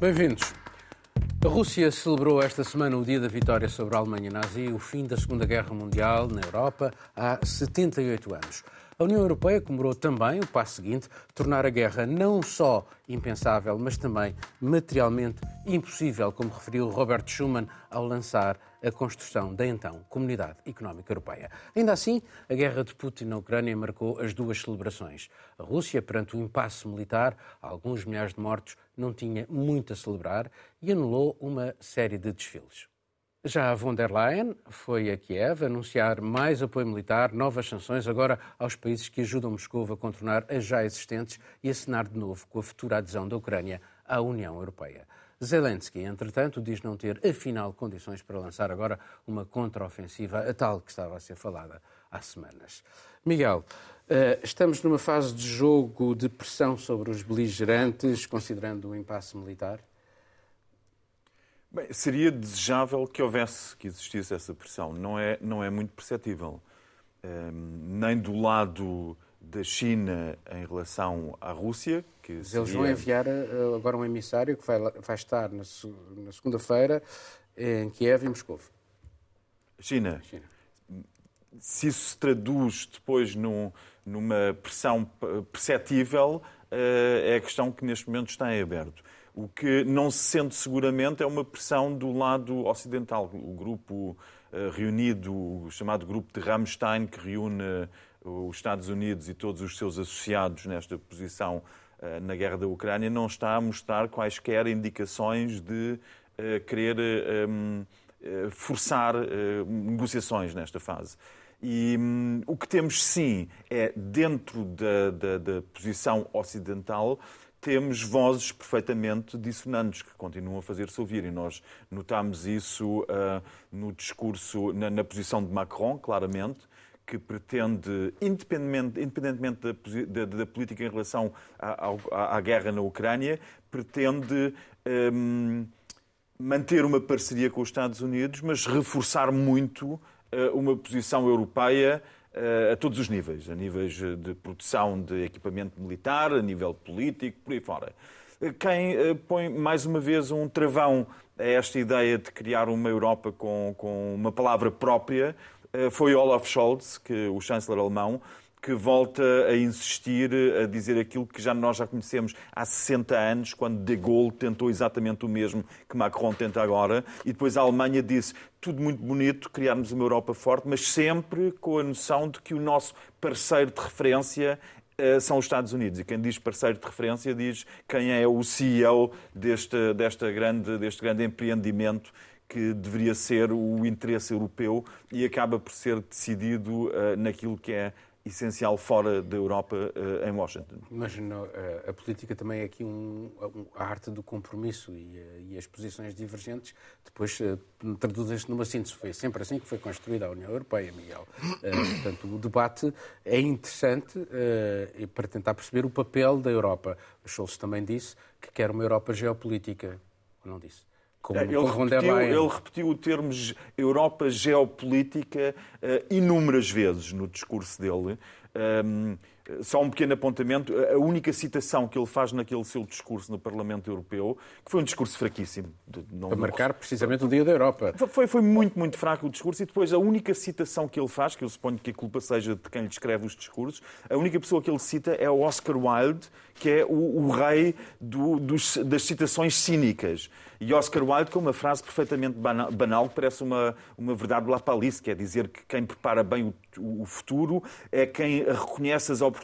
Bem-vindos. A Rússia celebrou esta semana o dia da vitória sobre a Alemanha nazi e o fim da Segunda Guerra Mundial na Europa há 78 anos. A União Europeia comemorou também o passo seguinte, tornar a guerra não só impensável, mas também materialmente impossível, como referiu Robert Schuman ao lançar a construção da então Comunidade Económica Europeia. Ainda assim, a guerra de Putin na Ucrânia marcou as duas celebrações. A Rússia, perante o impasse militar, alguns milhares de mortos, não tinha muito a celebrar e anulou uma série de desfiles. Já a von der Leyen foi a Kiev anunciar mais apoio militar, novas sanções agora aos países que ajudam Moscou a contornar as já existentes e assinar de novo com a futura adesão da Ucrânia à União Europeia. Zelensky, entretanto, diz não ter afinal condições para lançar agora uma contraofensiva, a tal que estava a ser falada há semanas. Miguel, eh, estamos numa fase de jogo de pressão sobre os beligerantes, considerando o impasse militar? Bem, seria desejável que houvesse, que existisse essa pressão. Não é, não é muito perceptível. Um, ehm, nem do lado da China em relação à Rússia. Que seria... Eles vão enviar eh, agora um emissário que vai, vai estar na, na segunda-feira em Kiev e Moscou. China. China. Se isso se traduz depois num, numa pressão perceptível, eh, é a questão que neste momento está em aberto. O que não se sente seguramente é uma pressão do lado ocidental. O grupo reunido, o chamado grupo de Rammstein, que reúne os Estados Unidos e todos os seus associados nesta posição uh, na guerra da Ucrânia, não está a mostrar quaisquer indicações de querer um, forçar negociações nesta fase. E um, o que temos sim é, dentro da, da, da posição ocidental, temos vozes perfeitamente dissonantes que continuam a fazer-se ouvir e nós notamos isso uh, no discurso, na, na, posição de Macron, claramente, que pretende, independentemente, independentemente da, da, da política em relação à, à, à, guerra na Ucrânia, pretende um, manter uma parceria com os Estados Unidos, mas reforçar muito uh, uma posição europeia a todos os níveis, a níveis de produção de equipamento militar, a nível político, por aí fora. Quem eh, põe mais uma vez um travão a esta ideia de criar uma Europa com, com uma palavra própria eh, foi Olaf Scholz, que, o chanceler alemão, que volta a insistir, a dizer aquilo que já nós já conhecemos há 60 anos, quando De Gaulle tentou exatamente o mesmo que Macron tenta agora, e depois a Alemanha disse tudo muito bonito, criarmos uma Europa forte, mas sempre com a noção de que o nosso parceiro de referência eh, são os Estados Unidos. E quem diz parceiro de referência diz quem é o CEO deste, desta grande, deste grande empreendimento que deveria ser o interesse europeu e acaba por ser decidido uh, naquilo que é essencial fora da Europa, uh, em Washington. Mas eh, a política também é aqui um, a arte do compromisso e, uh, e as posições divergentes depois uh, traduzem-se numa síntese. Foi sempre assim que foi construída a União Europeia, Miguel. portanto, o debate é interessante para tentar perceber o papel da Europa. Scholz também disse que quer uma Europa geopolítica, não disse? Como, ele, repetiu, ele, repetiu, o termo Europa geopolítica uh, inúmeras vezes no discurso dele. Um, só um pequeno apontamento. A única citação que ele faz naquele seu discurso no Parlamento Europeu, que foi um discurso fraquíssimo. Não, Para marcar precisamente o Dia da Europa. Foi, foi muito, muito fraco o discurso. E depois a única citação que ele faz, que eu suponho que a culpa seja de quem lhe escreve os discursos, a única pessoa que ele cita é o Oscar Wilde, que é o, o rei do, dos, das citações cínicas. E Oscar Wilde com uma frase perfeitamente banal, que parece uma, uma verdade lapalice, que é dizer que quem prepara bem o, o futuro é quem reconhece as oportunidades,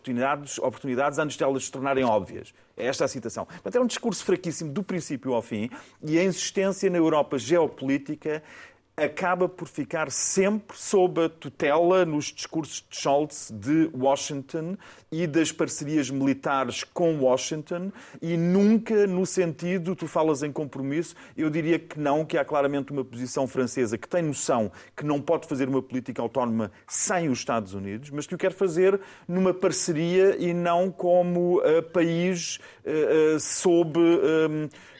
oportunidades antes de elas se tornarem óbvias. É esta a citação. Portanto, é um discurso fraquíssimo do princípio ao fim e a insistência na Europa geopolítica acaba por ficar sempre sob a tutela nos discursos de Scholz de Washington e das parcerias militares com Washington e nunca no sentido, tu falas em compromisso, eu diria que não, que há claramente uma posição francesa que tem noção que não pode fazer uma política autónoma sem os Estados Unidos, mas que o quer fazer numa parceria e não como uh, país uh, uh, sob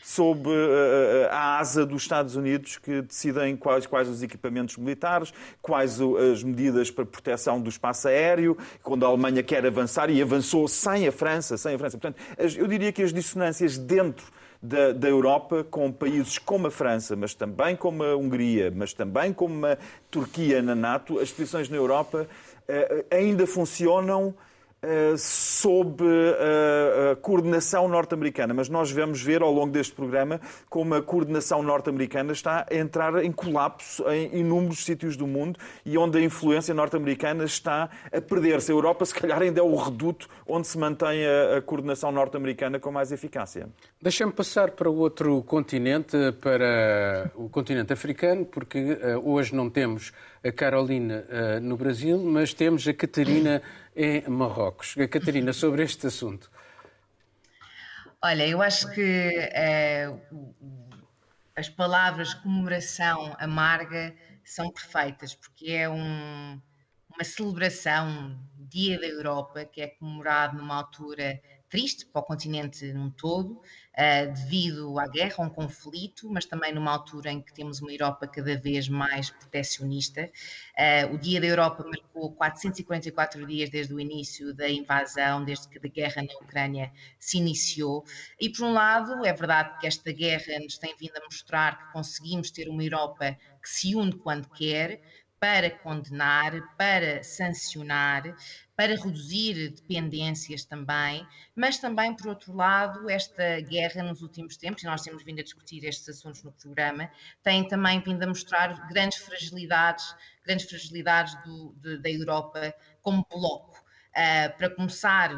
sob eh, eh, a asa dos Estados Unidos que decidem quais, quais os equipamentos militares, quais as medidas para proteção do espaço aéreo, quando a Alemanha quer avançar e avançou sem a França, sem a França. Portanto, eu diria que as dissonâncias dentro da, da, Europa com países como a França, mas também como a Hungria, mas também como a Turquia na NATO, as posições na Europa uh, ainda funcionam eh, sob eh, a coordenação norte-americana, mas nós vamos ver ao longo deste programa como a coordenação norte-americana está a entrar em colapso em inúmeros sítios do mundo e onde a influência norte-americana está a perder-se. A Europa, se calhar, ainda é o reduto onde se mantém a, coordenação norte-americana com mais eficácia. Deixa-me passar para outro continente, para o continente africano, porque hoje não temos a Carolina no Brasil, mas temos a Catarina em Marrocos. A Catarina, sobre este assunto. Olha, eu acho que uh, as palavras comemoração amarga são perfeitas, porque é um, uma celebração, Dia da Europa, que é comemorado numa altura triste para o continente num todo, uh, devido à guerra, a um conflito, mas também numa altura em que temos uma Europa cada vez mais proteccionista. Uh, o Dia da Europa marcou 444 dias desde o início da invasão, desde que a guerra na Ucrânia se iniciou. E, por um lado, é verdade que esta guerra nos tem vindo a mostrar que conseguimos ter uma Europa que se une quando quer, para condenar, para sancionar, para reduzir dependências também, mas também, por outro lado, esta guerra nos últimos tempos, e nós temos vindo a discutir estes assuntos no programa, tem também vindo a mostrar grandes fragilidades, grandes fragilidades do, de, da Europa como bloco. Uh, para começar,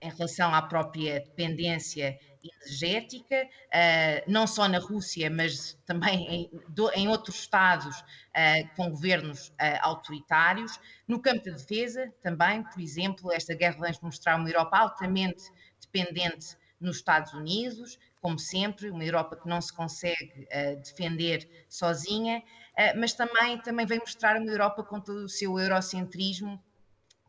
em relação à própria dependência energética, uh, não só na Rússia, mas também em, outros Estados uh, com governos uh, autoritários. No campo da defesa, também, por exemplo, esta guerra vai mostrar uma Europa altamente dependente nos Estados Unidos, como sempre, uma Europa que não se consegue defender sozinha, mas também, também vem mostrar uma Europa com todo o seu eurocentrismo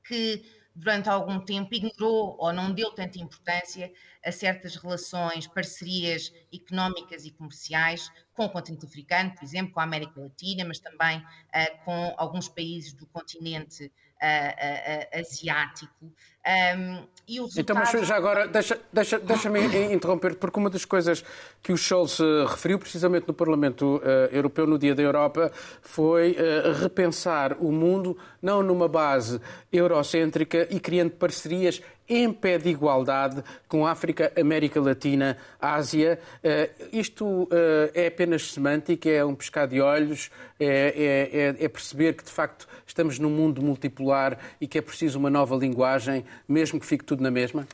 que durante algum tempo ignorou ou não deu tanta importância a certas relações, parcerias económicas e comerciais com o continente africano, por exemplo, com a América Latina, mas também uh, com alguns países do continente uh, asiático. Um, e o resultado... Então, mas já agora, deixa-me deixa, deixa interromper, porque uma das coisas que o Scholz referiu precisamente no Parlamento Europeu no Dia da Europa foi repensar o mundo não numa base eurocêntrica e criando parcerias em pé de igualdade com África, América Latina, Ásia. Uh, isto uh, é apenas semântica, é um pescar de olhos, é, é, é, perceber que de facto estamos num mundo multipolar e que é preciso uma nova linguagem, mesmo que fique tudo na mesma?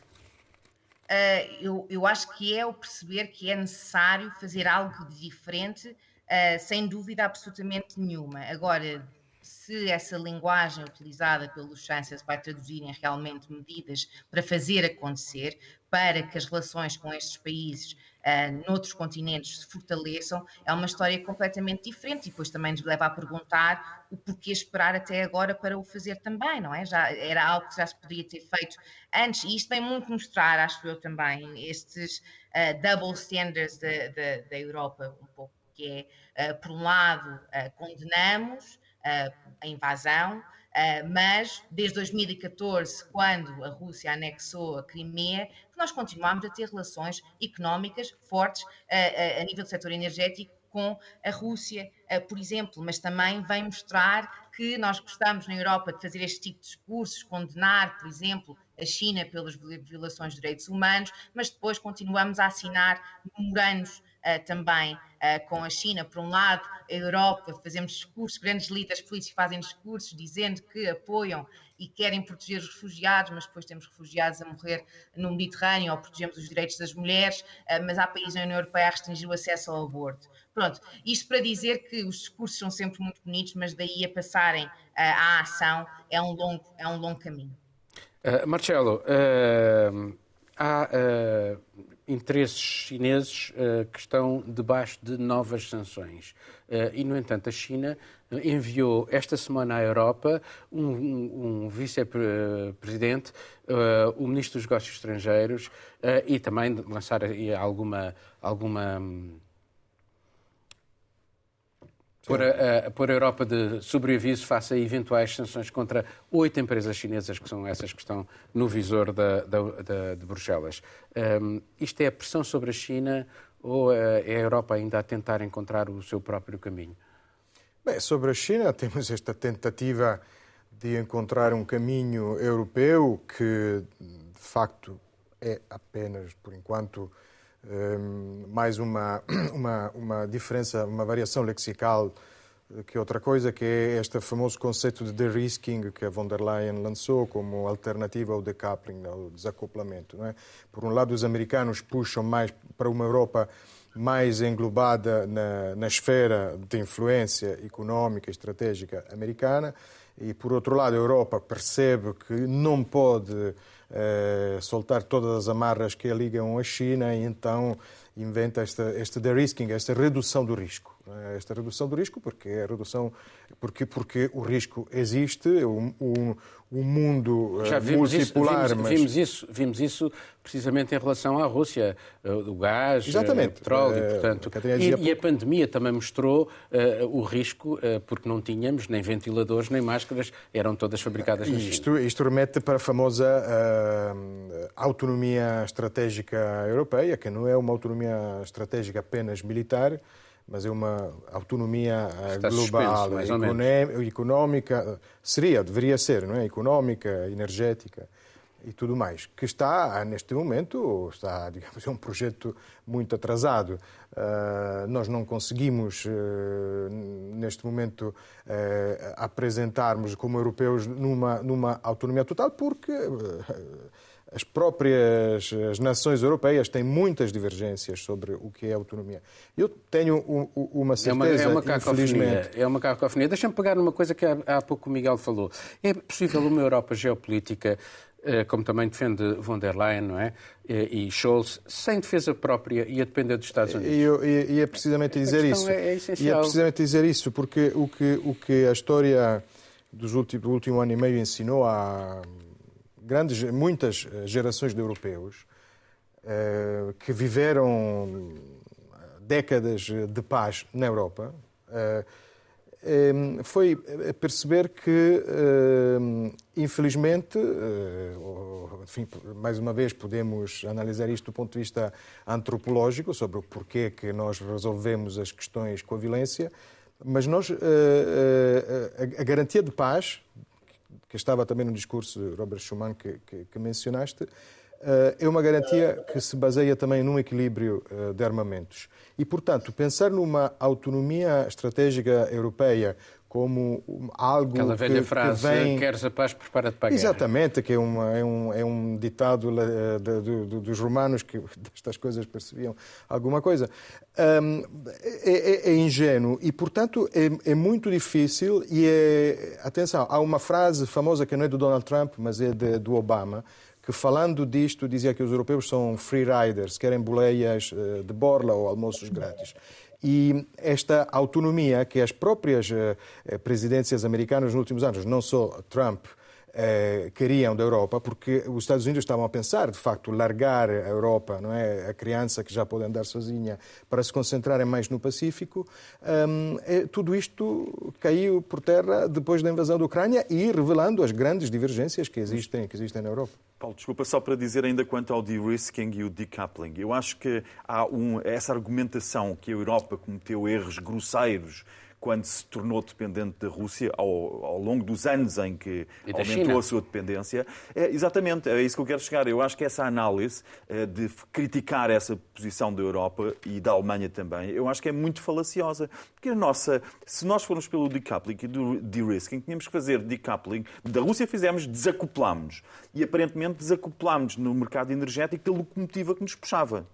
Uh, eu, eu, acho que é o perceber que é necessário fazer algo de diferente, sem dúvida absolutamente nenhuma. Agora, se essa linguagem utilizada pelos chances vai traduzir em realmente medidas para fazer acontecer, para que as relações com estes países uh, noutros continentes se fortaleçam, é uma história completamente diferente e depois também nos leva a perguntar o porquê esperar até agora para o fazer também, não é? Já era algo que já se podia ter feito antes e isto vem muito mostrar, acho eu também, estes uh, double standards da Europa, um pouco, que é, uh, por um lado, condenamos a invasão, mas desde 2014, quando a Rússia anexou a Crimea, nós continuamos a ter relações económicas fortes a nível do setor energético com a Rússia, por exemplo, mas também vem mostrar que nós gostamos na Europa de fazer este tipo de discursos, condenar, por exemplo, a China pelas violações de direitos humanos, mas depois continuamos a assinar memorandos também uh, com a China. Por um lado, a Europa, fazemos discursos, grandes líderes políticos fazem discursos dizendo que apoiam e querem proteger os refugiados, mas depois temos refugiados a morrer no Mediterrâneo ou protegemos os direitos das mulheres, uh, mas há países na União Europeia a restringir o acesso ao aborto. Pronto, isto para dizer que os discursos são sempre muito bonitos, mas daí a passarem à ação é um longo, é um longo caminho. Uh, Marcelo, uh, há uh, interesses chineses uh, que estão debaixo de novas sanções. Uh, e, no entanto, a China enviou esta semana à Europa um, um, vice-presidente, uh, o ministro dos Negócios Estrangeiros, e também lançar alguma. alguma por a, a, a Europa de sobreaviso face a eventuais sanções contra oito empresas chinesas, que são essas que estão no visor da, da, da de Bruxelas. Um, isto é a pressão sobre a China ou é a Europa ainda a tentar encontrar o seu próprio caminho? Bem, sobre a China, temos esta tentativa de encontrar um caminho europeu que, de facto, é apenas, por enquanto, mais uma, uma, uma diferença, uma variação lexical que outra coisa, que é este famoso conceito de de-risking que a von der Leyen lançou como alternativa ao decoupling, ao desacoplamento. É? Por um lado, os americanos puxam mais para uma Europa mais englobada na, na esfera de influência económica e estratégica americana, e por outro lado, a Europa percebe que não pode eh, soltar todas as amarras que a ligam à China e então inventa esta, este de-risking, esta redução do risco. É? Esta redução do risco, porque é redução, porque, porque o risco existe, o, o, o mundo Já vimos multipolar. Isso, vimos, mas... vimos, isso, vimos isso precisamente em relação à Rússia, eh, o gás, eh, Exatamente. o petróleo, é, portanto. E, e, a pandemia também mostrou uh, o risco, uh, porque não tínhamos nem ventiladores nem máscaras, eram todas fabricadas na isto, Isto remete para a famosa uh, autonomia estratégica europeia, que não é uma autonomia estratégica apenas militar, mas é uma autonomia Está global, económica, seria, deveria ser, não é? Económica, energética e tudo mais, que está, neste momento, está, digamos, é um projeto muito atrasado. Uh, nós não conseguimos, uh, neste momento, uh, apresentarmos como europeus numa, numa autonomia total, porque as próprias as nações europeias têm muitas divergências sobre o que é autonomia. Eu tenho uma certeza, é uma, é uma infelizmente... É uma cacofonia. Deixa-me pegar numa coisa que há, pouco o Miguel falou. É possível uma Europa geopolítica eh, como também defende von der Leyen, não é? E Scholz, sem defesa própria e a depender dos Estados Unidos. E, e é precisamente dizer isso. É, é. E é precisamente dizer isso, porque o que, o que a história dos últimos, do último ano e meio ensinou a grandes, muitas eh, gerações de europeus uh, que viveram décadas de paz na Europa foi perceber que, infelizmente, enfim, mais uma vez podemos analisar isto do ponto de vista antropológico, sobre o porquê que nós resolvemos as questões com a violência, mas nós, a garantia de paz que estava também no discurso de Robert Schuman que, que, que mencionaste, eh, é uma garantia que se baseia também num equilíbrio eh, de armamentos. E, portanto, pensar numa autonomia estratégica europeia como algo Aquela velha que, frase, que vem... queres a paz, prepara-te para a guerra. Exatamente, que é, uma, é, um, é um ditado uh, de, de, dos romanos que destas coisas percebiam alguma coisa. Um, é, é, é, ingênuo e, portanto, é, é, muito difícil e é... Atenção, há uma frase famosa que não é do Donald Trump, mas é de, do Obama, que falando disto dizia que os europeus são free riders, querem boleias uh, de borla ou almoços grátis. E esta autonomia que as próprias eh, presidências americanas nos últimos anos, não só Trump, eh, queriam da Europa, porque os Estados Unidos estavam a pensar, de facto, largar a Europa, não é, a criança que já pode andar sozinha, para se concentrarem mais no Pacífico. Um, é, tudo isto caiu por terra depois da invasão da Ucrânia e revelando as grandes divergências que existem, que existem na Europa. Paulo, desculpa, só para dizer ainda quanto ao de-risking e o decoupling. Eu acho que há um, essa argumentação que a Europa cometeu erros grosseiros quando se tornou dependente da Rússia, ao, ao longo dos anos em que aumentou China. a sua dependência. É, exatamente, é isso que eu quero chegar. Eu acho que essa análise é, de criticar essa posição da Europa e da Alemanha também, eu acho que é muito falaciosa. Porque a nossa, se nós formos pelo decoupling e do de-risking, tínhamos que fazer decoupling. Da Rússia fizemos, desacoplámos. E aparentemente desacoplámos no mercado energético da locomotiva que nos puxava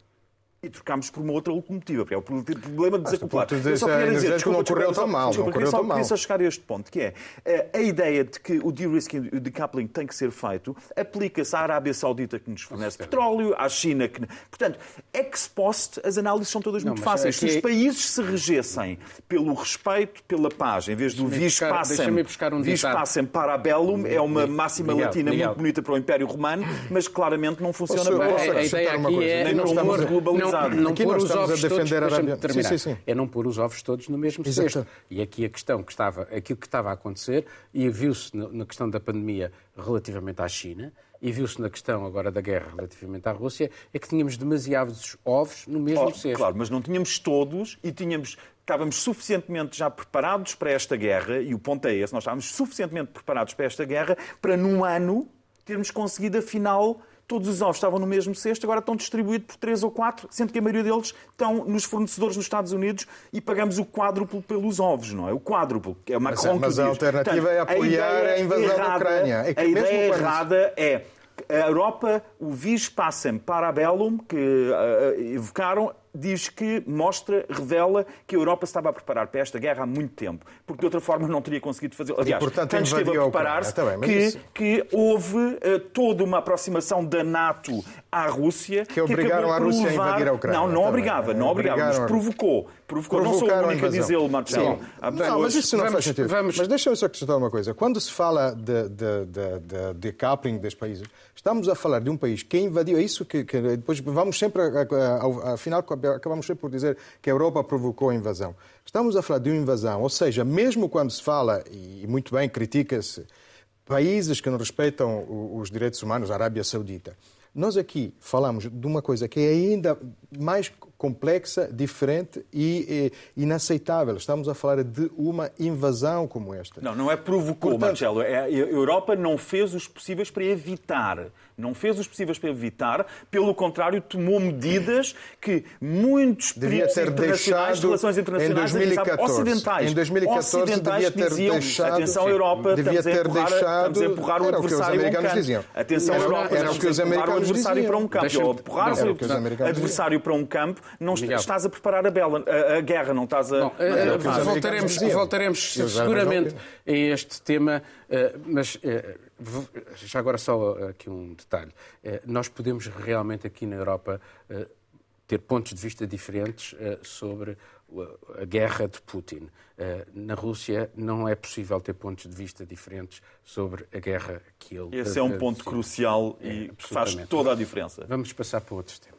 e trocámos por uma outra locomotiva, porque é o problema de desacoplar. Ah, eu só queria dizer, desculpa, não correu tão mal. Desculpa, não correu tão mal. queria só chegar a este ponto, que é eh, a ideia de que o de-risking o decoupling tem que ser feito aplica-se à Arábia Saudita que nos fornece petróleo, à China que... Portanto, ex post, as análises são todas não, muito fáceis. Se os países se regessem pelo respeito, pela paz, em vez do vis passem, um vis passem para a bellum, é uma máxima Miguel, latina Miguel. muito bonita para o Império Romano, mas claramente não funciona bem. A, a ideia aqui é não, não, não Aqui pôr os ovos a defender todos, a Arábia. Terminar, sim, sim, sim. É não pôr os ovos todos no mesmo Exato. cesto. E aqui a questão que estava, aquilo que estava a acontecer, e viu-se na questão da pandemia relativamente à China, e viu-se na questão agora da guerra relativamente à Rússia, é que tínhamos demasiados ovos no mesmo oh, cesto. Claro, mas não tínhamos todos e tínhamos estávamos suficientemente já preparados para esta guerra, e o ponto é esse, nós estávamos suficientemente preparados para esta guerra para num ano termos conseguido afinal todos os ovos estavam no mesmo cesto, agora estão distribuídos por três ou quatro, sendo que a maioria deles estão nos fornecedores nos Estados Unidos e pagamos o quádruplo pelos ovos, não é? O quádruplo. É uma mas, mas a alternativa Portanto, é apoiar a, a invasão errada, da Ucrânia. É a ideia errada é a Europa, o vis passem para a Bellum, que uh, evocaram, diz que mostra, revela que a Europa estava a preparar para esta guerra há muito tempo, porque de outra forma não teria conseguido fazer. Aliás, e, portanto, tanto esteve a preparar-se que, isso... que houve uh, toda uma aproximação da NATO à Rússia que obrigaram que a Rússia a invadir a Ucrânia. Não, não tá obrigava, não obrigava, mas provocou. Provocou. Não sou o único a dizê-lo, Marcelo. Não, mas isso não vamos, faz sentido. Vamos... Mas deixa-me só acrescentar uma coisa. Quando se fala de, de, de, de decoupling dos países, estamos a falar de um país que invadiu, é isso que, que depois vamos sempre, afinal, acabamos sempre por dizer que a Europa provocou a invasão. Estamos a falar de uma invasão, ou seja, mesmo quando se fala, e muito bem critica-se, países que não respeitam os direitos humanos, a Arábia Saudita, nós aqui falamos de uma coisa que é ainda mais complexa, diferente e, e, inaceitável. Estamos a falar de uma invasão como esta. Não, não é provocou, Portanto, Marcelo. É, a Europa não fez os possíveis para evitar não fez os possíveis para evitar, pelo contrário, tomou medidas que muitos devia ter deixado relações internacionais em 2014, ocidentais, em 2014 ocidentais devia ter diziam, deixado, atenção Europa, devia estamos, ter a empurrar, deixado, estamos a empurrar o adversário para um campo. Diziam. Atenção era, Europa, era o que os americanos o adversário diziam. para um campo. Ou empurrar o adversário para um campo, não Miguel. estás a preparar a, bela, a, a guerra, não estás a... Bom, uh, voltaremos, voltaremos seguramente a este tema, uh, mas... Já agora só aqui um detalhe. Eh, nós podemos realmente aqui na Europa eh, ter pontos de vista diferentes eh, sobre a guerra de Putin. Na Rússia não é possível ter pontos de vista diferentes sobre a guerra que ele... Esse é um ponto crucial e é, faz toda a diferença. Vamos passar para outros temas.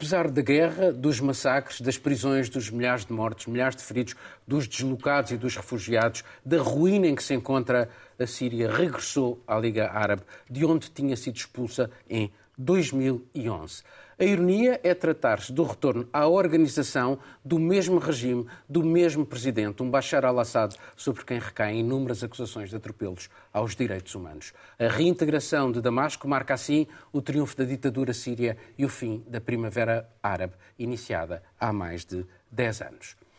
Apesar da guerra, dos massacres, das prisões, dos milhares de mortos, milhares de feridos, dos deslocados e dos refugiados, da ruína em que se encontra a Síria, regressou à Liga Árabe, de onde tinha sido expulsa em 2011. A ironia é tratar-se do retorno à organização do mesmo regime, do mesmo presidente, um Bashar al-Assad, sobre quem recaem inúmeras acusações de atropelos aos direitos humanos. A reintegração de Damasco marca assim o triunfo da ditadura síria e o fim da Primavera Árabe, iniciada há mais de 10 anos.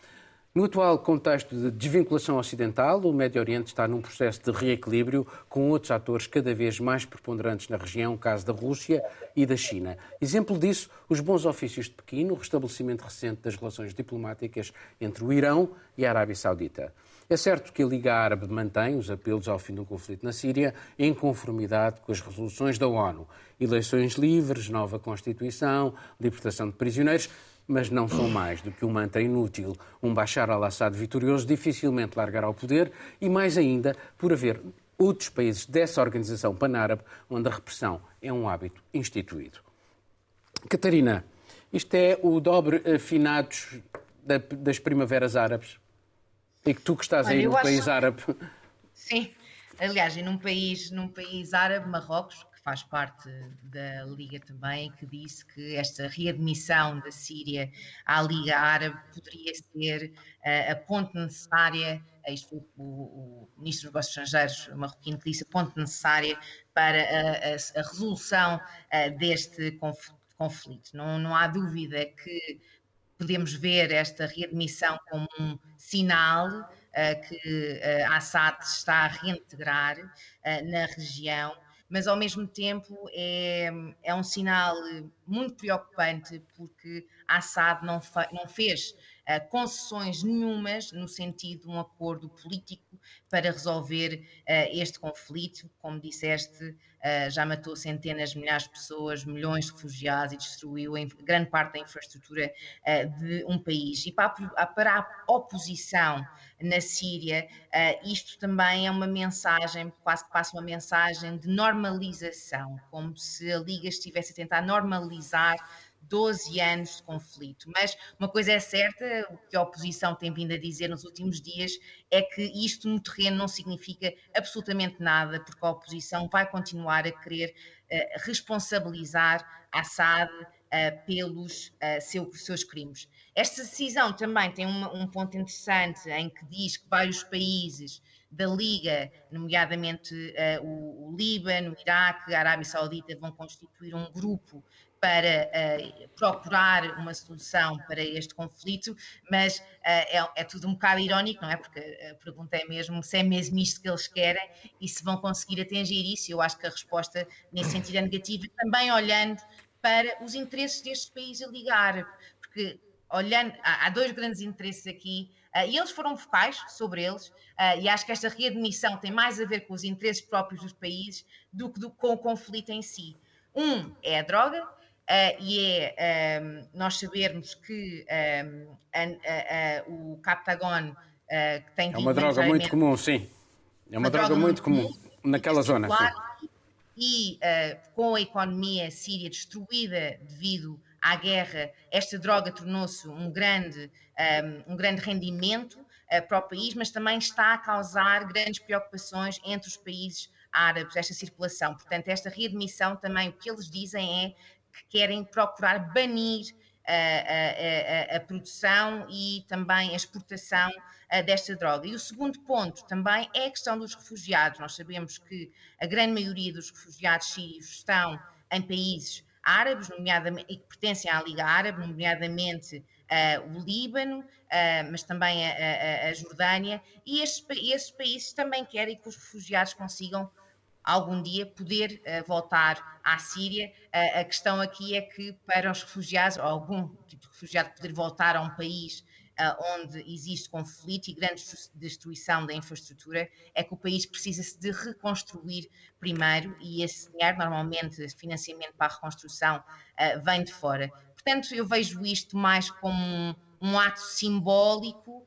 No atual contexto de desvinculação ocidental, o Médio Oriente está num processo de reequilíbrio com outros atores cada vez mais preponderantes na região, o caso da Rússia e da China. Exemplo disso, os bons ofícios de Pequim, o restabelecimento recente das relações diplomáticas entre o Irão e a Arábia Saudita. É certo que a Liga Árabe mantém os apelos ao fim do conflito na Síria em conformidade com as resoluções da ONU. Eleições livres, nova Constituição, libertação de prisioneiros, mas não são mais do que um mantra inútil. Um Bashar al-Assad vitorioso dificilmente largará o poder e, mais ainda, por haver outros países dessa organização panárabe onde a repressão é um hábito instituído. Catarina, isto é o dobre afinados das primaveras árabes? E que tu que estás Olha, aí no país acho... árabe. Sim, aliás, e num país, num país árabe, Marrocos, faz parte da Liga também, que disse que esta readmissão da Síria à Liga Árabe poderia ser uh, a ponte necessária, isto foi o, o Ministro dos Negócios Estrangeiros marroquino que disse, a ponte necessária para a, a, a resolução uh, deste conflito. Não, não há dúvida que podemos ver esta readmissão como um sinal uh, que Assad está a reintegrar na região mas ao mesmo tempo é, é um sinal muito preocupante porque Assad não, não fez uh, concessões nenhumas no sentido de um acordo político para resolver uh, este conflito. Como disseste, uh, já matou centenas de milhares de pessoas, milhões de refugiados e destruiu grande parte da infraestrutura de um país. E para a, para a oposição na Síria, isto também é uma mensagem, quase que passa uma mensagem de normalização, como se a Liga estivesse a tentar normalizar 12 anos de conflito. Mas uma coisa é certa, o que a oposição tem vindo a dizer nos últimos dias é que isto no terreno não significa absolutamente nada, porque a oposição vai continuar a querer uh, responsabilizar Assad uh, pelos uh, seu, seus crimes. Esta decisão também tem um ponto interessante em que diz que vários países da Liga, nomeadamente uh, o, o, Líbano, o Iraque, a Arábia Saudita, vão constituir um grupo para uh, procurar uma solução para este conflito, mas uh, é, é, tudo um bocado irónico, não é? Porque a pergunta é mesmo se é mesmo isto que eles querem e se vão conseguir atingir isso. Eu acho que a resposta nesse sentido é negativa, também olhando para os interesses deste país a ligar, porque olhando, há, há dois grandes interesses aqui. Uh, e eles foram focais sobre eles, uh, e acho que esta readmissão tem mais a ver com os interesses próprios dos países do que do, com o conflito em si. Um é a droga, Uh, e é um, nós sabermos que um, a, a, o Captagon, que tem É uma droga muito comum, sim. É uma, uma droga, droga, muito comum, comum naquela zona. Sim. E com a economia síria destruída devido à guerra, esta droga tornou-se um grande, um, um grande rendimento para o país, mas também está a causar grandes preocupações entre os países árabes, esta circulação. Portanto, esta readmissão também, o que eles dizem é que querem procurar banir a, a, a, a, produção e também a exportação desta droga. E o segundo ponto também é a questão dos refugiados. Nós sabemos que a grande maioria dos refugiados sírios estão em países árabes, nomeadamente, e que pertencem à Liga Árabe, nomeadamente uh, o Líbano, uh, mas também a, a Jordânia, e estes, estes países também querem que os refugiados consigam algum dia poder uh, voltar à Síria. A questão aqui é que para os refugiados, ou algum tipo de refugiado poder voltar a um país onde existe conflito e grande destruição da infraestrutura, é que o país precisa-se de reconstruir primeiro e esse dinheiro, normalmente, financiamento para a reconstrução, vem de fora. Portanto, eu vejo isto mais como um, um ato simbólico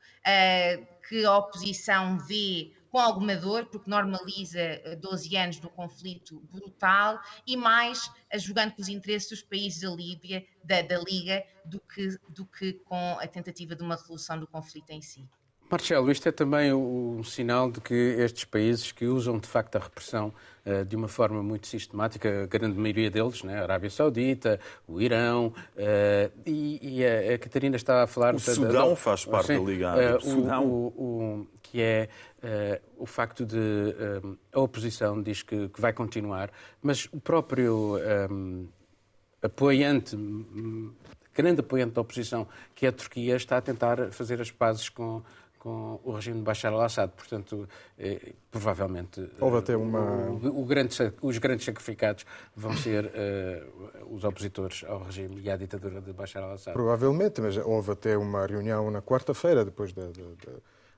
que a oposição vê com alguma dor, porque normaliza 12 eh, anos de um conflito brutal e mais jogando com os interesses dos países da Líbia, da, da Liga, do que, do que com a tentativa de uma resolução do conflito em si. Marcelo, isto é também um sinal de que estes países que usam de facto a repressão uh, de uma forma muito sistemática, a grande maioria deles, né, a Arábia Saudita, o Irão, uh, e, e a, a, Catarina estava a falar... O Sudão da, faz parte da Liga Árabe. Uh, o, o, o, que é o facto de a oposição diz que, que, vai continuar, mas o próprio um, apoiante grande apoiante da oposição, que é a Turquia, está a tentar fazer as pazes com, com o regime de Bashar al-Assad. Portanto, eh, provavelmente Houve até uma... o, o grande, os grandes sacrificados vão ser eh, os opositores ao regime e à ditadura de Bashar al-Assad. Provavelmente, mas houve até uma reunião na quarta-feira, depois da, da,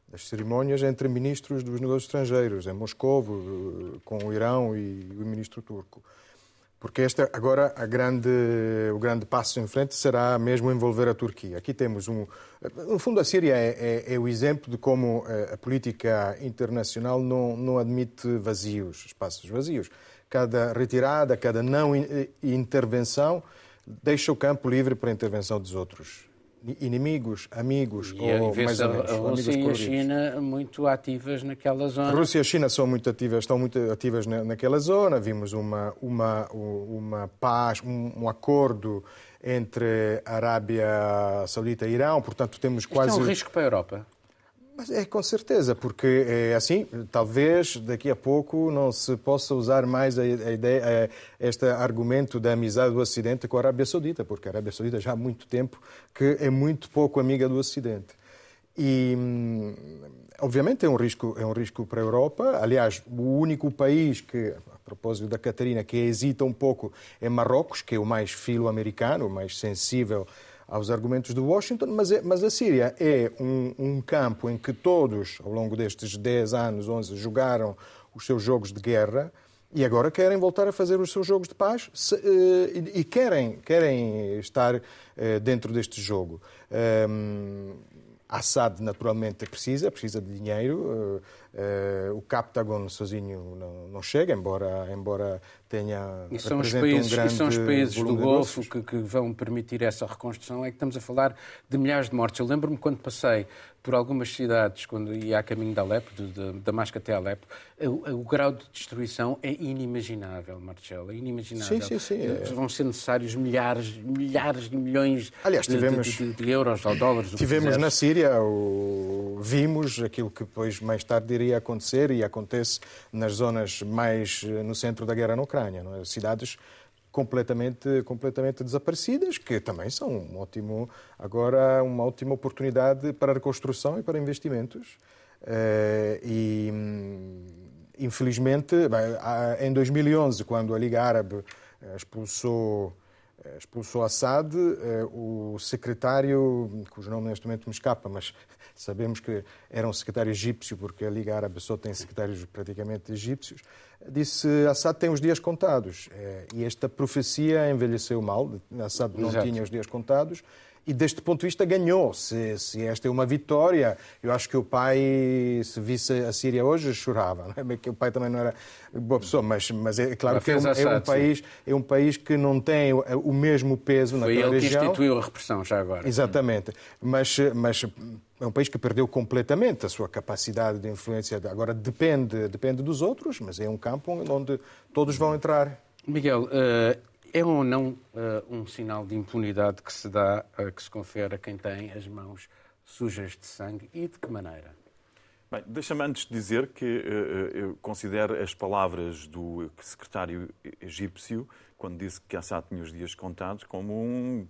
das cerimónias, entre ministros dos negócios estrangeiros, em Moscou, eh, com o Irão e o ministro turco. Porque este, agora a grande, o grande passo em frente será mesmo envolver a Turquia. Aqui temos um. No fundo, a Síria é, é, é o exemplo de como eh, a política internacional não, não admite vazios, espaços vazios. Cada retirada, cada não intervenção deixa o campo livre para a intervenção dos outros inimigos, amigos e ou mais ou menos. A Rússia e a China muito ativas naquela zona. A Rússia e a China são muito ativas, estão muito ativas naquela zona. Vimos uma uma uma paz, um, um acordo entre a Arábia Saudita e Irão. Portanto, temos quase. Isto é um risco para a Europa. Mas é com certeza, porque é assim, talvez daqui a pouco não se possa usar mais a, a ideia, a, este argumento da amizade do Ocidente com a Arábia Saudita, porque a Arábia Saudita já há muito tempo que é muito pouco amiga do Ocidente. E hum, obviamente é um risco, é um risco para a Europa. Aliás, o único país que, a propósito da Catarina, que hesita um pouco é Marrocos, que é o mais filo-americano, o mais sensível aos argumentos de Washington, mas, é, mas a Síria é um, um, campo em que todos, ao longo destes 10 anos, 11, jogaram os seus jogos de guerra e agora querem voltar a fazer os seus jogos de paz se, uh, e, e, querem, querem estar uh, dentro deste jogo. Um, Assad, naturalmente, precisa, precisa de dinheiro. Uh, o Captagon sozinho não, não, chega, embora, embora tenha. E são os países, um são os países do Golfo que, que, vão permitir essa reconstrução. É que estamos a falar de milhares de mortes. Eu lembro-me quando passei por algumas cidades, quando ia a caminho de Alepo, de, de Damasco até Alepo, o, o, grau de destruição é inimaginável, Marcelo, é inimaginável. Sim, sim, sim. É. Vão ser necessários milhares, milhares de milhões Aliás, tivemos, de, de, de, euros ou dólares. Tivemos na Síria, o, vimos aquilo que depois, mais tarde, iria acontecer e acontece nas zonas mais no centro da guerra na Ucrânia. Não é? Cidades completamente, completamente desaparecidas, que também são um ótimo, agora uma ótima oportunidade para reconstrução e para investimentos. Eh, e, infelizmente, em 2011, quando a Liga Árabe eh, expulsou eh, expulsou Assad, o secretário, cujo nome neste momento me escapa, mas sabemos que era um secretário egípcio, porque a Liga Árabe só tem secretários praticamente egípcios, disse Assad tem os dias contados. Eh, e esta profecia envelheceu mal, Assad não Exato. tinha os dias contados, e deste ponto de vista ganhou. Se, se, esta é uma vitória, eu acho que o pai, se visse a Síria hoje, chorava. Não é? que o pai também não era boa pessoa, mas, mas é claro que é um, é um, país, é um país que não tem o mesmo peso Foi naquela região. Foi ele que instituiu a repressão já agora. Exatamente. Mas, mas é um país que perdeu completamente a sua capacidade de influência. Agora depende, depende dos outros, mas é um campo onde todos vão entrar. Miguel, eh, é ou não uh, um sinal de impunidade que se dá, uh, que se confere a quem tem as mãos sujas de sangue e de que maneira? Bem, deixa-me antes dizer que uh, eu considero as palavras do secretário egípcio, quando disse que Assad tinha os dias contados, como um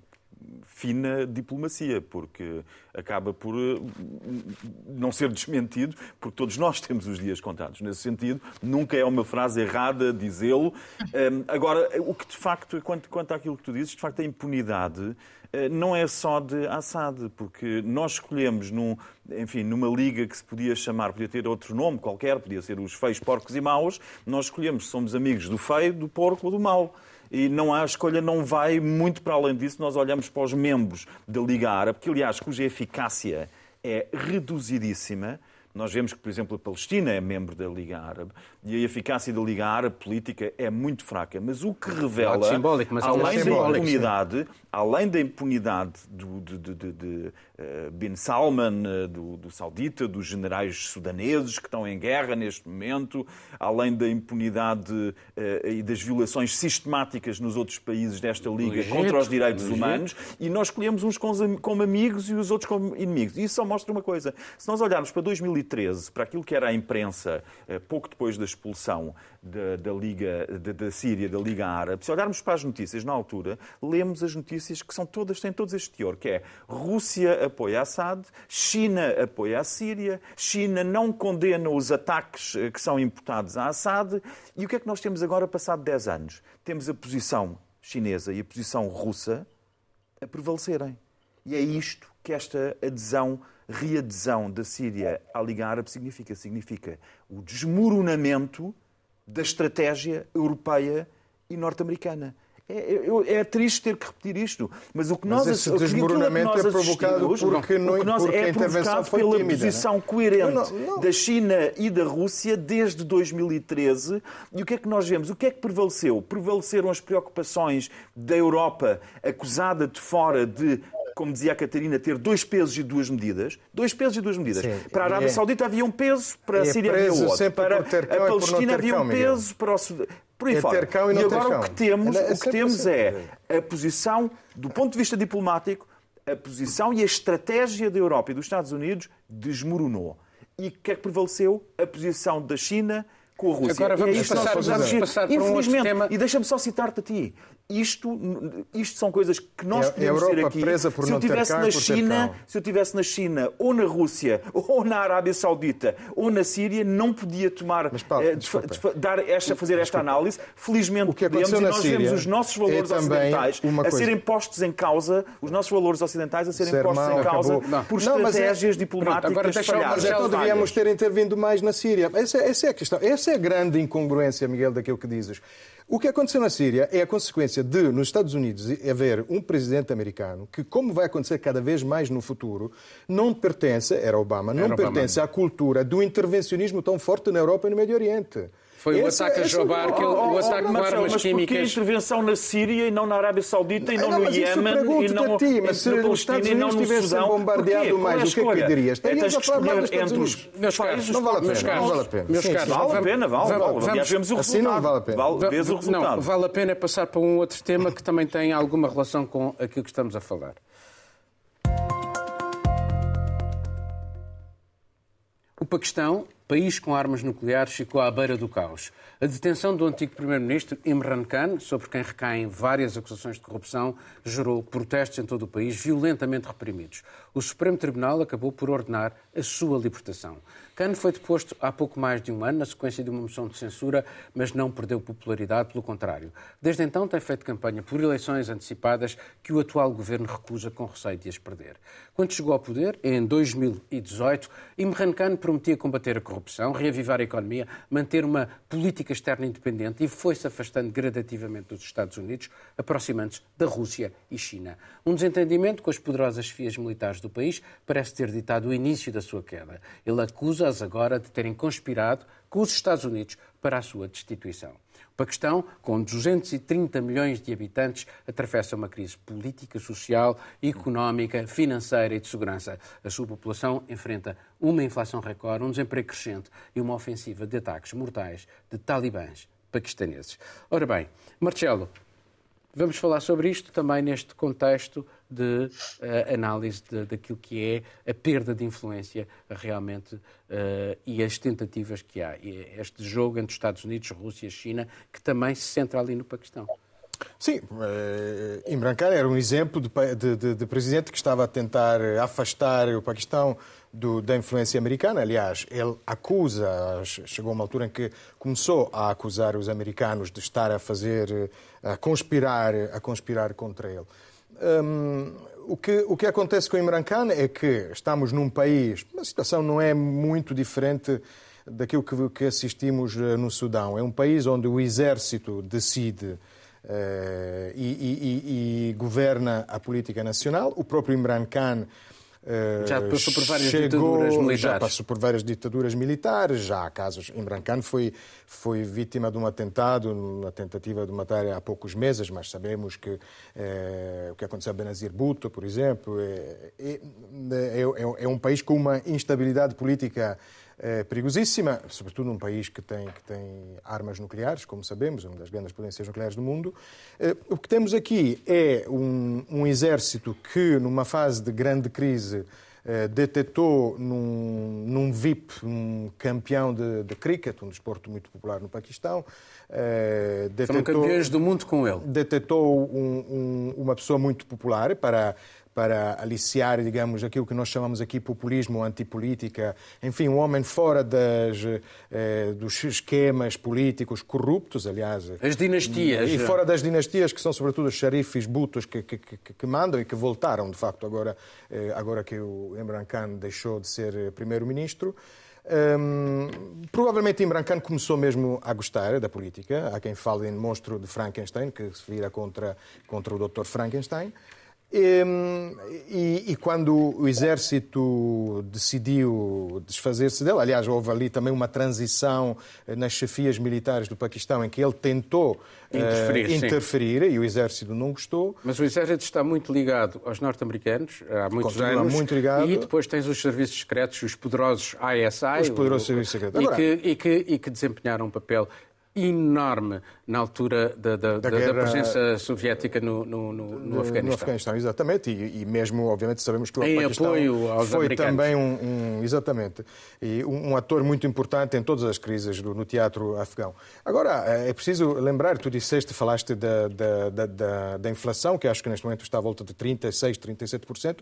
fina diplomacia, porque acaba por eh, não ser desmentido, porque todos nós temos os dias contados. Nesse sentido, nunca é uma frase errada dizê-lo. Agora, o que de facto, quanto, quanto àquilo que tu dizes, de facto a impunidade eh, não é só de Assad, porque nós escolhemos num, enfim, numa liga que se podia chamar, podia ter outro nome qualquer, podia ser os feios, porcos e maus, nós escolhemos, somos amigos do feio, do porco ou do mau e não há, escolha não vai muito para além disso. Nós olhamos para os membros da Liga Árabe, que, aliás, cuja eficácia é reduzidíssima. Nós vemos que, por exemplo, a Palestina é membro da Liga Árabe e a eficácia da Liga Árabe política é muito fraca. Mas o que revela, simbólico, além da impunidade, além da impunidade do, de, de, de, Bin Salman, uh, do, do, saudita, dos generais sudaneses que estão em guerra neste momento, além da impunidade uh, e das violações sistemáticas nos outros países desta Liga contra os direitos humanos, e nós escolhemos uns como amigos e os outros como inimigos. E isso só mostra uma coisa. Se nós olharmos para 2013, para aquilo que era a imprensa, pouco depois da expulsão da, da Liga da, da Síria, da Liga Árabe, se olharmos para as notícias na altura, lemos as notícias que são todas, têm todos este teor, que é Rússia apoia Assad, China apoia a Síria, China não condena os ataques eh, que são imputados a Assad. E o que é que nós temos agora, passado 10 anos? Temos a posição chinesa e a posição russa a prevalecerem. E é isto que esta adesão, readesão da Síria à Liga Árabe significa. Significa o desmoronamento da estratégia europeia e norte-americana. É, é, triste ter que repetir isto, mas o que nós mas esse desmoronamento é provocado porque, não, nós, porque é a intervenção foi pela tímida, posição coerente não, não, da China e da Rússia desde 2013. E o que é que nós vemos? O que é que prevaleceu? Prevaleceram as preocupações da Europa acusada de fora de como dizia a Catarina, ter dois pesos e duas medidas. Dois pesos e duas medidas. Sim, para a Arábia é... Saudita havia um peso, para a Síria havia outro. Para a Palestina havia um peso, para o. Por aí é fora. Cão e, e agora cão. o que temos, é, o que temos é a posição, do ponto de vista diplomático, a posição e a estratégia da Europa e dos Estados Unidos desmoronou. E o que é que prevaleceu? A posição da China com a Rússia. Agora vamos, é passar, vamos passar para um outro tema. E deixa-me só citar-te a ti. Isto, isto são coisas que nós é, podemos Europa ser aqui. Presa por se não eu tivesse ter na ter China, se eu tivesse na China ou na Rússia ou na Arábia Saudita ou na Síria, não podia tomar Mas, Paulo, eh, desculpa. dar esta, fazer esta análise. Felizmente O que podemos e nós Síria vemos os nossos valores é ocidentais a serem postos em causa, os nossos valores ocidentais a serem Ser postos mau, em causa acabou. Não. por Não, mas é- estratégias diplomáticas Pronto, agora falhadas. mas então devíamos ter intervindo mais na Síria. Essa, essa é a questão. Essa é a grande incongruência, Miguel, daquilo que dizes. O que aconteceu na Síria é a consequência de, nos Estados Unidos, haver um presidente americano que, como vai acontecer cada vez mais no futuro, não pertence, era Obama, não Era Obama. pertence à cultura do intervencionismo tão forte na Europa e no Médio Oriente. Foi o Essa- ataque a essa- Jobar, que Oh, o oh, ataque com armas mas químicas. intervenção na Síria e não na Arábia Saudita e não, Não, no mas Iémen e não a ti, mas se os Estados não Unidos tivessem bombardeado mais, é o que é que dirias? É, tens a falar escolher entre os. Meus caros, países não vale a pena, não vale a pena. Meus caros, sim. Vale a pena, vale. Aliás, vemos o assim resultado. não vale a pena. Vês o Não, resultado. vale a pena passar para um outro tema que também tem alguma relação com aquilo que estamos a falar. O Paquistão, país com armas nucleares, ficou à beira do caos. A detenção do antigo primeiro-ministro Imran Khan, sobre quem recaem várias acusações de corrupção, gerou protestos em todo o país, violentamente reprimidos. O Supremo Tribunal acabou por ordenar a sua libertação. Khan foi deposto há pouco mais de um ano, na sequência de uma moção de censura, mas não perdeu popularidade, pelo contrário. Desde então tem feito campanha por eleições antecipadas que o atual governo recusa com receio de as perder. Quando chegou ao poder, em 2018, Imran Khan prometia combater a corrupção, reavivar a economia, manter uma política externa independente e foi-se afastando gradativamente dos Estados Unidos, aproximando-se da Rússia e China. Um desentendimento com as poderosas chefias militares do país parece ter ditado o início da sua queda. Ele acusa-as agora de terem conspirado com os Estados Unidos para a sua destituição. Paquistão, com 230 milhões de habitantes, atravessa uma crise política, social, económica, financeira e de segurança. A sua população enfrenta uma inflação recorde, um desemprego crescente e uma ofensiva de ataques mortais de talibãs paquistaneses. Ora bem, Marcelo, Vamos falar sobre isto também neste contexto de eh, análise daquilo que é a perda de influência realmente eh, e as tentativas que há. E este jogo entre Estados Unidos, Rússia e China, que também se centra ali no Paquistão. Sim, eh, Imran Khan era um exemplo de, de- de- de presidente que estava a tentar afastar o Paquistão do- da influência americana. Aliás, ele acusa, che- chegou uma altura em que começou a acusar os americanos de estar a fazer, eh, a conspirar, a conspirar contra ele. Hum, o, que, o que acontece com Imran Khan é que estamos num país, a situação não é muito diferente daquilo que, que assistimos eh, no Sudão. É um país onde o exército decide eh, e, e- e- e governa a política nacional. O próprio Imran Khan Já passou por várias chegou- ditaduras militares. Já passou por várias ditaduras militares, já há casos. Imran Khan foi, foi vítima de um atentado, uma tentativa de matar há poucos meses, mas sabemos que eh, o que aconteceu a Benazir Bhutto, por exemplo, é, é, é- é um país com uma instabilidade política eh, perigosíssima, sobretudo num país que tem, que tem armas nucleares, como sabemos, uma das grandes potências nucleares do mundo. Eh, o que temos aqui é um, um exército que, numa fase de grande crise, eh, detectou num, num VIP, um campeão de, de cricket, um desporto muito popular no Paquistão. Foram detectou- campeões do mundo com ele. detectou um- um- uma pessoa muito popular para, para aliciar, digamos, aquilo que nós chamamos aqui populismo, antipolítica, enfim, um homem fora das, eh, dos esquemas políticos corruptos, aliás. As dinastias. E fora das dinastias, que são sobretudo os xerifes butos que, que, que, que mandam e que voltaram, de facto, agora, eh, agora que o Imran Khan deixou de ser eh, primeiro-ministro. Hum, provavelmente Imran Khan começou mesmo a gostar da política. Há quem fale em monstro de Frankenstein, que se vira contra, contra o Dr. Frankenstein. Hum, E, e quando o exército decidiu desfazer-se dele, aliás, houve ali também uma transição eh, nas chefias militares do Paquistão em que ele tentou eh, Interferir, sim. interferir e o exército não gostou. Mas o exército está muito ligado aos norte-americanos há muitos Continua anos. muito ligado. E depois tens os serviços secretos, os poderosos ISI. Os poderosos o- serviços secretos. E, Agora- que, e, que, e que desempenharam um papel enorme na altura da, da, da, guerra... da presença soviética no, no, no, no Afeganistão. No Afeganistão, exatamente, e, e, mesmo, obviamente, sabemos que o em apoio aos foi americanos. também um, um, exatamente, e um, um, ator muito importante em todas as crises do, no teatro afegão. Agora, é preciso lembrar, tu disseste, falaste da, da, da, da inflação, que acho que neste momento está à volta de 36%, 37%.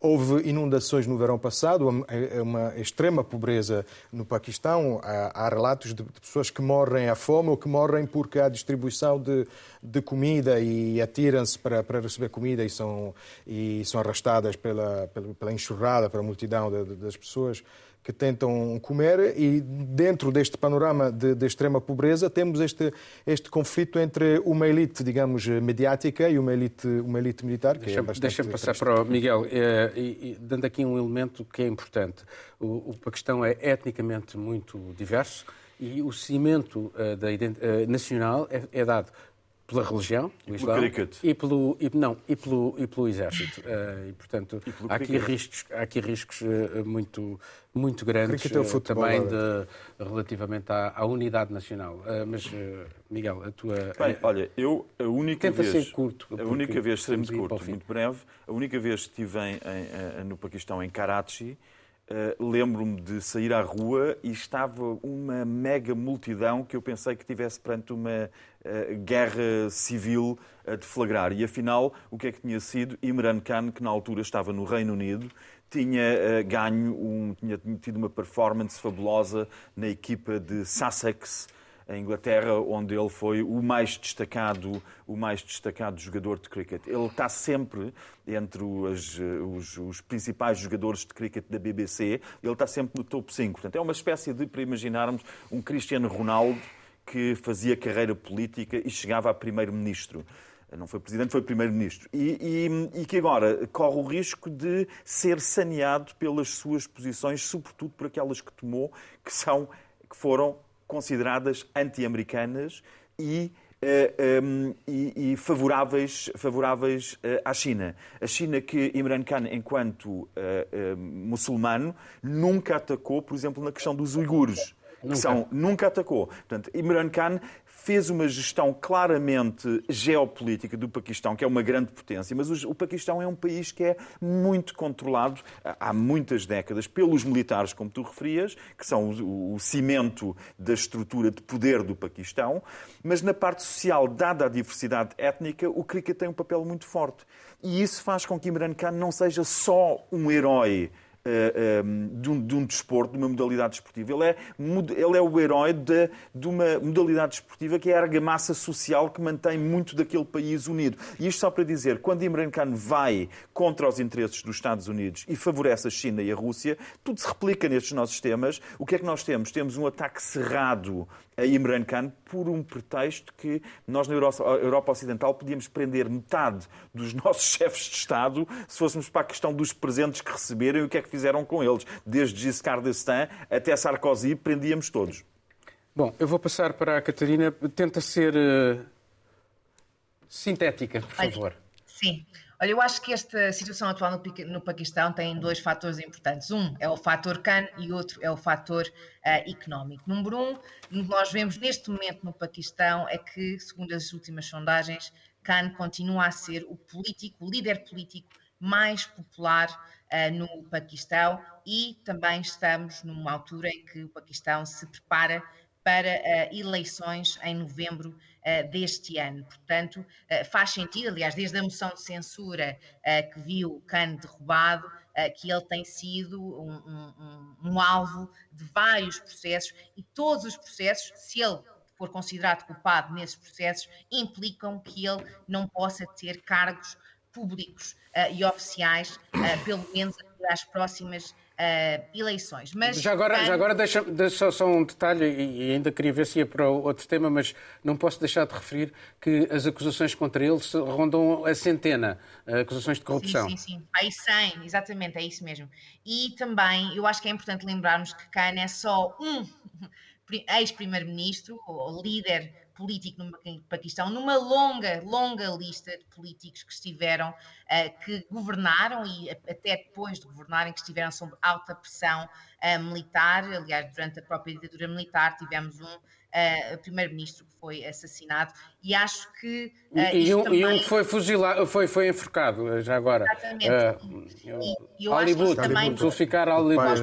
Houve inundações no verão passado, uma extrema pobreza no Paquistão. Há, há relatos de, de pessoas que morrem à fome ou que morrem porque há distribuição de, de comida e atiram-se para, para receber comida e são, e são arrastadas pela, pela, pela enxurrada, pela multidão de, de, das pessoas que tentam comer e dentro deste panorama de, de, extrema pobreza temos este, este conflito entre uma elite, digamos, mediática e uma elite, uma elite militar. Que deixa, é bastante deixa passar para o Miguel, é, e, e, dando aqui um elemento que é importante. O, o Paquistão é etnicamente muito diverso e o cimento uh, da uh, nacional é, é, dado pela religião, o e pelo e, não e pelo e pelo exército. Uh, e portanto e há aqui riscos há aqui riscos muito muito grandes é futebol, também de, relativamente à, à, unidade nacional. Mas Miguel a tua Bem, olha eu a única Tenta vez ser curto a única vez serei muito curto muito breve a única vez que estive em, em, no Paquistão em Karachi Uh, Lembro-me de sair à rua e estava uma mega multidão que eu pensei que estivesse perante uma uh, guerra civil a deflagrar. E afinal, o que é que tinha sido? Imran Khan, que na altura estava no Reino Unido, tinha uh, ganho, um, tinha tido uma performance fabulosa na equipa de Sussex em Inglaterra, onde ele foi o mais destacado, o mais destacado jogador de cricket. Ele está sempre entre os, os, os, principais jogadores de cricket da BBC, ele está sempre no top 5. Portanto, é uma espécie de, para imaginarmos, um Cristiano Ronaldo que fazia carreira política e chegava a primeiro-ministro não foi presidente, foi primeiro-ministro, e, e, e, que agora corre o risco de ser saneado pelas suas posições, sobretudo por aquelas que tomou, que são que foram consideradas anti-americanas e Uh, eh, um, ehm, e, e, favoráveis, favoráveis uh, à China. A China que Imran Khan, enquanto uh, muçulmano, nunca atacou, por exemplo, na questão dos uigures. Nunca. São, nunca atacou. Portanto, Imran Khan fez uma gestão claramente geopolítica do Paquistão, que é uma grande potência, mas o Paquistão é um país que é muito controlado há muitas décadas pelos militares, como tu referias, que são o cimento da estrutura de poder do Paquistão, mas na parte social, dada a diversidade étnica, o cricket tem um papel muito forte. E isso faz com que Imran Khan não seja só um herói de, um, de, um, desporto, de uma modalidade desportiva. Ele é, ele é o herói de, de uma modalidade desportiva que é a argamassa social que mantém muito daquele país unido. E isto só para dizer, quando Imran Khan vai contra os interesses dos Estados Unidos e favorece a China e a Rússia, tudo se replica nestes nossos temas. O que é que nós temos? Temos um ataque cerrado a Imran Khan por um pretexto que nós na Europa Ocidental podíamos prender metade dos nossos chefes de Estado se fôssemos para a questão dos presentes que receberam e o que é que fizeram com eles. Desde Giscard d'Estaing até Sarkozy, prendíamos todos. Bom, eu vou passar para a Catarina. Tenta ser uh, sintética, por favor. Sim. Olha, eu acho que esta situação atual no, no, Paquistão tem dois fatores importantes. Um é o fator Khan e outro é o fator uh, económico. Número um, nós vemos neste momento no Paquistão é que, segundo as últimas sondagens, Khan continua a ser o político, o líder político mais popular uh, no Paquistão e também estamos numa altura em que o Paquistão se prepara para uh, eleições em novembro uh, deste ano. Portanto, uh, faz sentido, aliás, desde a moção de censura que viu Khan derrubado, que ele tem sido um, um, um, alvo de vários processos e todos os processos, se ele for considerado culpado nesses processos, implicam que ele não possa ter cargos públicos e oficiais, pelo menos às próximas uh, eleições. Mas já agora, já agora deixa, deixa só um detalhe, e ainda queria ver se ia para outro tema, mas não posso deixar de referir que as acusações contra ele rondam a centena, acusações de corrupção. Sim, sim, sim. Aí 100, exatamente, é isso mesmo. E também, eu acho que é importante lembrarmos que Khan é só um ex-primeiro-ministro, ou líder político no Paquistão, numa longa, longa lista de políticos que estiveram, uh, que governaram e até depois de governarem, que estiveram sob alta pressão uh, militar. Aliás, durante a própria ditadura militar tivemos um uh, primeiro-ministro que foi assassinado e acho que uh, e, um, também... e um que foi fuzilado, foi, foi enforcado já agora. Exatamente. Uh, e, eu Hollywood, acho que também, Zulficar Hollywood.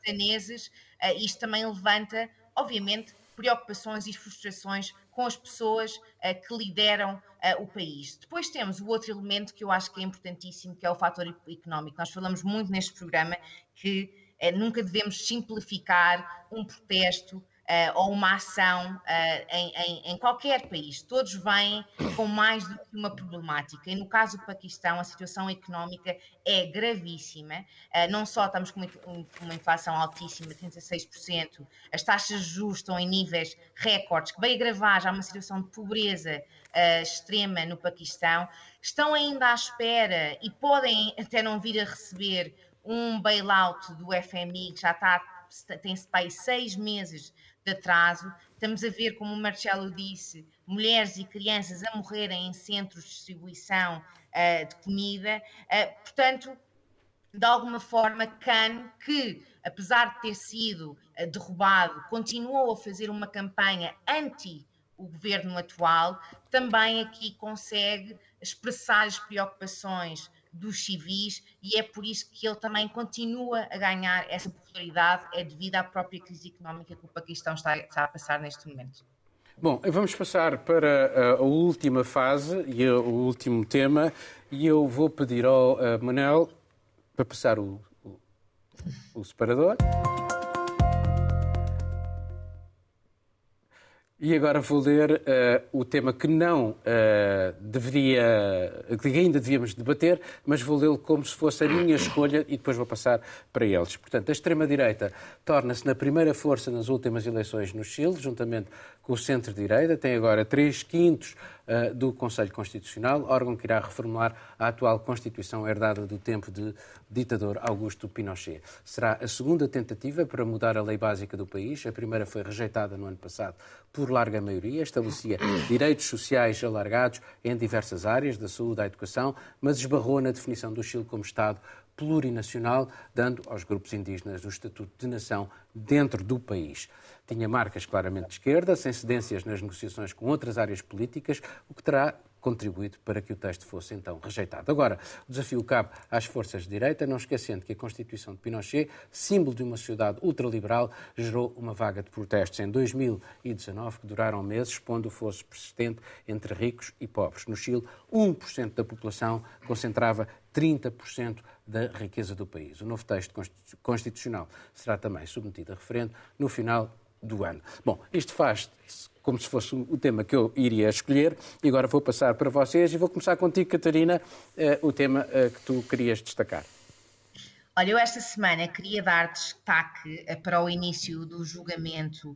pakistaneses, uh, isto também levanta, obviamente, preocupações e frustrações com as pessoas uh, que lideram uh, o país. Depois temos o outro elemento que eu acho que é importantíssimo, que é o fator económico. Nós falamos muito neste programa que uh, nunca devemos simplificar um protesto uh, ou uma ação uh, em, em, em, qualquer país. Todos vêm com mais do que uma problemática. E no caso do Paquistão, a situação económica é gravíssima. Uh, não só estamos com uma inflação altíssima, 36%, as taxas de juros estão em níveis recordes, que veio agravar já uma situação de pobreza extrema no Paquistão. Estão ainda à espera e podem até não vir a receber um bailout do FMI que já está tem-se para seis meses de atraso. Estamos a ver, como o Marcelo disse, mulheres e crianças a morrerem em centros de distribuição uh, de comida. Uh, portanto, de alguma forma, Khan, que apesar de ter sido uh, derrubado, continuou a fazer uma campanha anti o governo atual, também aqui consegue expressar as preocupações dos civis e é por isso que ele também continua a ganhar essa popularidade, é devido à própria crise económica que o Paquistão está, está a passar neste momento. Bom, vamos passar para a última fase e o último tema e eu vou pedir ao Manel para passar o, o, o separador. E agora vou ler uh, o tema que não uh, deveria, que ainda devíamos debater, mas vou lê-lo como se fosse a minha escolha e depois vou passar para eles. Portanto, a extrema-direita torna-se na primeira força nas últimas eleições no Chile, juntamente com o centro-direita, tem agora 3 quintos uh, do Conselho Constitucional, órgão que irá reformular a atual Constituição herdada do tempo de ditador Augusto Pinochet. Será a segunda tentativa para mudar a lei básica do país. A primeira foi rejeitada no ano passado por larga maioria, estabelecia direitos sociais alargados em diversas áreas, da saúde à educação, mas esbarrou na definição do Chile como Estado plurinacional, dando aos grupos indígenas o estatuto de nação dentro do país. Tinha marcas claramente de esquerda, sem cedências nas negociações com outras áreas políticas, o que terá contribuído para que o texto fosse então rejeitado. Agora, o desafio cabe às forças de direita, não esquecendo que a Constituição de Pinochet, símbolo de uma sociedade ultraliberal, gerou uma vaga de protestos em 2019 que duraram meses, pondo o fosso persistente entre ricos e pobres. No Chile, 1% da população concentrava 30% da riqueza do país. O novo texto constitucional será também submetido a referendo no final do ano. Bom, isto faz como se fosse o tema que eu iria escolher, e agora vou passar para vocês e vou começar contigo, Catarina, eh, o tema eh, que tu querias destacar. Olha, eu esta semana queria dar destaque eh, para o início do julgamento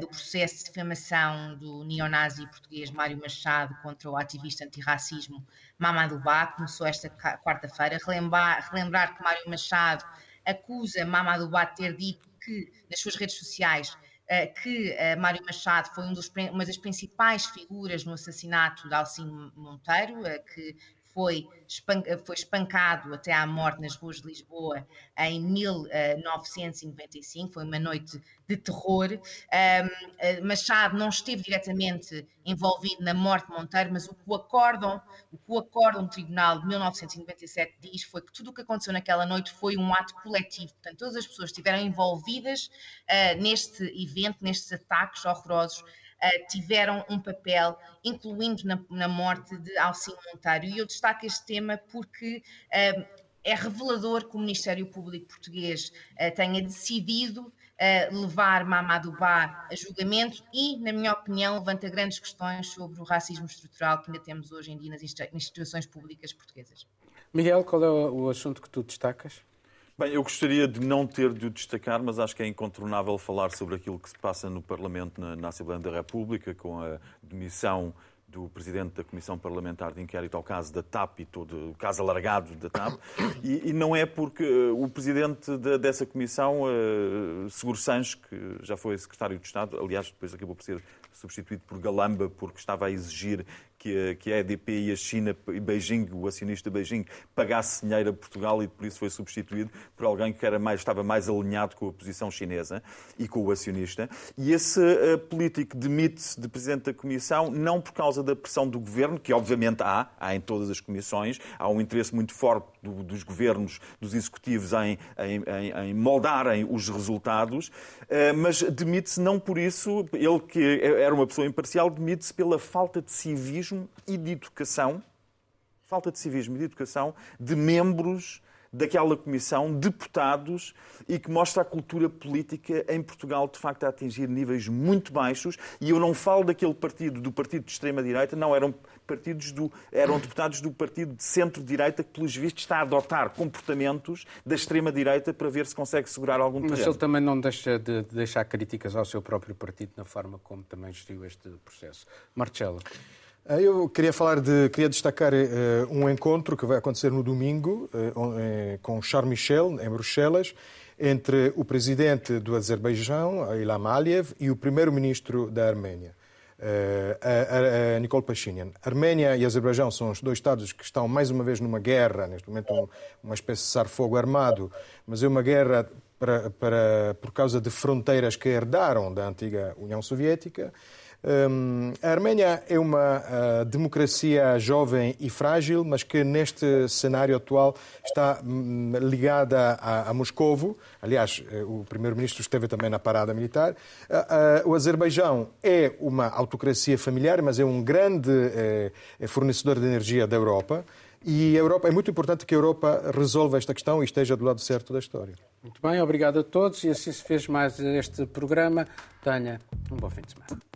do processo de difamação do neonazi português Mário Machado contra o ativista antirracismo Mamadou Ba. Começou esta quarta-feira. Relembrar, relembrar que Mário Machado acusa Mamadou Ba de ter dito que, nas suas redes sociais, que eh, Mário Machado foi um dos, uma das principais figuras no assassinato de Alcino Monteiro, eh, que foi, foi espancado até à morte nas ruas de Lisboa em 1995, foi uma noite de terror. Um, Machado não esteve diretamente envolvido na morte de Monteiro, mas o que o acórdão, o que o acórdão do Tribunal de 1997 diz foi que tudo o que aconteceu naquela noite foi um ato coletivo, portanto todas as pessoas estiveram envolvidas uh, neste evento, nestes ataques horrorosos uh, tiveram um papel, incluindo na, na morte de Alcino Monteiro. E eu destaco este tema porque uh, é revelador que o Ministério Público Português uh, tenha decidido levar Mamadou Ba a julgamento e, na minha opinião, levanta grandes questões sobre o racismo estrutural que ainda temos hoje em dia nas instituições públicas portuguesas. Miguel, qual é o assunto que tu destacas? Bem, eu gostaria de não ter de o destacar, mas acho que é incontornável falar sobre aquilo que se passa no Parlamento, na, na Assembleia da República, com a demissão do Presidente da Comissão Parlamentar de Inquérito ao caso da TAP e todo o caso alargado da TAP, e, e não é porque eh, o Presidente de, dessa Comissão, uh, Seguro Sanches, que já foi Secretário de Estado, aliás, depois acabou por ser substituído por Galamba, porque estava a exigir que a, que a EDP e a China e Beijing, o acionista Beijing, pagasse dinheiro a Portugal e por isso foi substituído por alguém que era mais, estava mais alinhado com a posição chinesa e com o acionista. E esse uh, político demite-se de Presidente da Comissão não por causa da pressão do Governo, que obviamente há, há em todas as comissões, há um interesse muito forte do, dos governos, dos executivos em, em, em, em moldarem os resultados, uh, mas demite-se não por isso, ele que era uma pessoa imparcial, demite-se pela falta de civismo civismo e de educação, falta de civismo e de educação de membros daquela comissão, deputados, e que mostra a cultura política em Portugal, de facto, a atingir níveis muito baixos. E eu não falo daquele partido, do partido de extrema-direita, não, eram partidos do, eram deputados do partido de centro-direita que, pelos vistos, está a adotar comportamentos da extrema-direita para ver se consegue segurar algum terreno. Mas ele também não deixa de deixar críticas ao seu próprio partido na forma como também gestiu este processo. Marcelo. Eu queria falar de, queria destacar uh, um encontro que vai acontecer no domingo uh, com Charles Michel em Bruxelas entre o presidente do Azerbaijão, Ilham Aliyev, e o primeiro-ministro da Arménia, uh, Nicole Pashinyan. Arménia e Azerbaijão são os dois estados que estão mais uma vez numa guerra, neste momento um, uma espécie de cessar-fogo armado, mas é uma guerra para, para, por causa de fronteiras que herdaram da antiga União Soviética. Um, a Arménia é uma uh, democracia jovem e frágil, mas que neste cenário atual está um, ligada a, a Moscovo. Aliás, eh, o primeiro-ministro esteve também na parada militar. Uh, uh, o Azerbaijão é uma autocracia familiar, mas é um grande eh, fornecedor de energia da Europa. E a Europa, é muito importante que a Europa resolva esta questão e esteja do lado certo da história. Muito bem, obrigado a todos. E assim se fez mais este programa. Tenha um bom fim de semana.